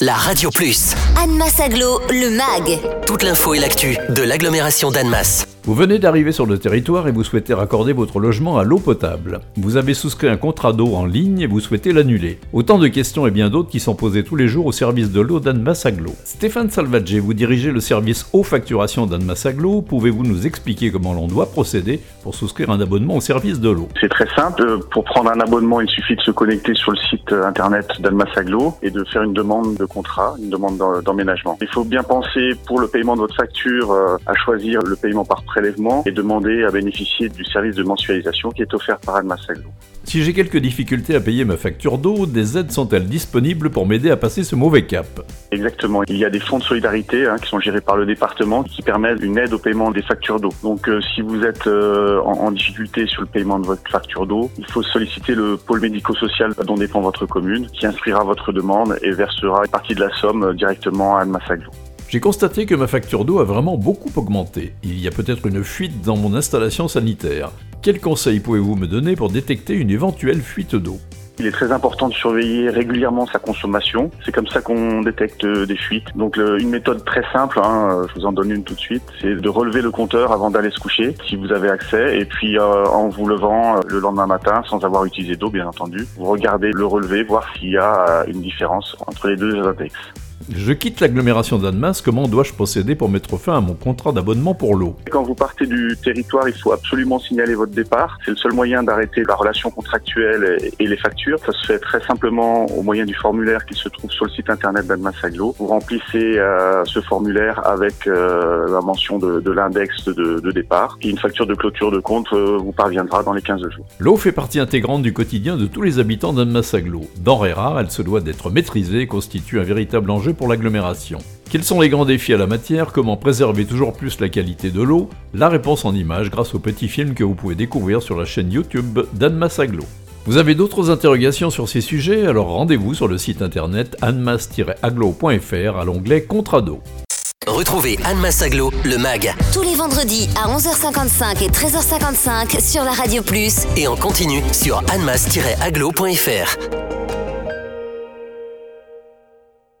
la Radio Plus. Annemasse Aglo, le MAG. Toute l'info et l'actu de l'agglomération d'Annemasse. Vous venez d'arriver sur le territoire et vous souhaitez raccorder votre logement à l'eau potable. Vous avez souscrit un contrat d'eau en ligne et vous souhaitez l'annuler. Autant de questions et bien d'autres qui sont posées tous les jours au service de l'eau d'Annemasse Aglo. Stéphane Salvagé, vous dirigez le service eau facturation d'Annemasse Aglo. Pouvez-vous nous expliquer comment l'on doit procéder pour souscrire un abonnement au service de l'eau? C'est très simple. Pour prendre un abonnement, il suffit de se connecter sur le site internet d'Annemasse Aglo et de faire une demande de contrat, une demande d'emménagement. Il faut bien penser pour le paiement de votre facture euh, à choisir le paiement par prélèvement et demander à bénéficier du service de mensualisation qui est offert par Anne Massaglo. Si j'ai quelques difficultés à payer ma facture d'eau, des aides sont-elles disponibles pour m'aider à passer ce mauvais cap? Exactement. Il y a des fonds de solidarité hein, qui sont gérés par le département qui permettent une aide au paiement des factures d'eau. Donc euh, si vous êtes euh, en, en, difficulté sur le paiement de votre facture d'eau, il faut solliciter le pôle médico-social dont dépend votre commune qui inscrira votre demande et versera une partie de la somme euh, directement à Anne Massaglo. J'ai constaté que ma facture d'eau a vraiment beaucoup augmenté. Il y a peut-être une fuite dans mon installation sanitaire. Quels conseils pouvez-vous me donner pour détecter une éventuelle fuite d'eau? Il est très important de surveiller régulièrement sa consommation. C'est comme ça qu'on détecte des fuites. Donc une méthode très simple, hein, je vous en donne une tout de suite, c'est de relever le compteur avant d'aller se coucher, si vous avez accès, et puis euh, en vous levant euh, le lendemain matin, sans avoir utilisé d'eau bien entendu, vous regardez le relevé, voir s'il y a euh, une différence entre les deux index. Je quitte l'agglomération d'Annemasse, comment dois-je procéder pour mettre fin à mon contrat d'abonnement pour l'eau? Quand vous partez du territoire, il faut absolument signaler votre départ. C'est le seul moyen d'arrêter la relation contractuelle et les factures. Ça se fait très simplement au moyen du formulaire qui se trouve sur le site internet d'Annemasse Aglo. Vous remplissez euh, ce formulaire avec euh, la mention de, de l'index de, de, départ une facture de clôture de compte euh, vous parviendra dans les 15 jours. L'eau fait partie intégrante du quotidien de tous les habitants d'Annemasse Aglo. Denrée rare, elle se doit d'être maîtrisée et constitue un véritable enjeu pour l'agglomération. Quels sont les grands défis à la matière? Comment préserver toujours plus la qualité de l'eau? La réponse en images grâce au petit film que vous pouvez découvrir sur la chaîne YouTube d'Anne Aglo. Vous avez d'autres interrogations sur ces sujets? Alors rendez-vous sur le site internet anmas-aglo.fr à l'onglet Contrat d'eau. Retrouvez Anne Aglo, le MAG. Tous les vendredis à 11h55 et 13h55 sur la Radio Plus. Et en continu sur anmas-aglo.fr.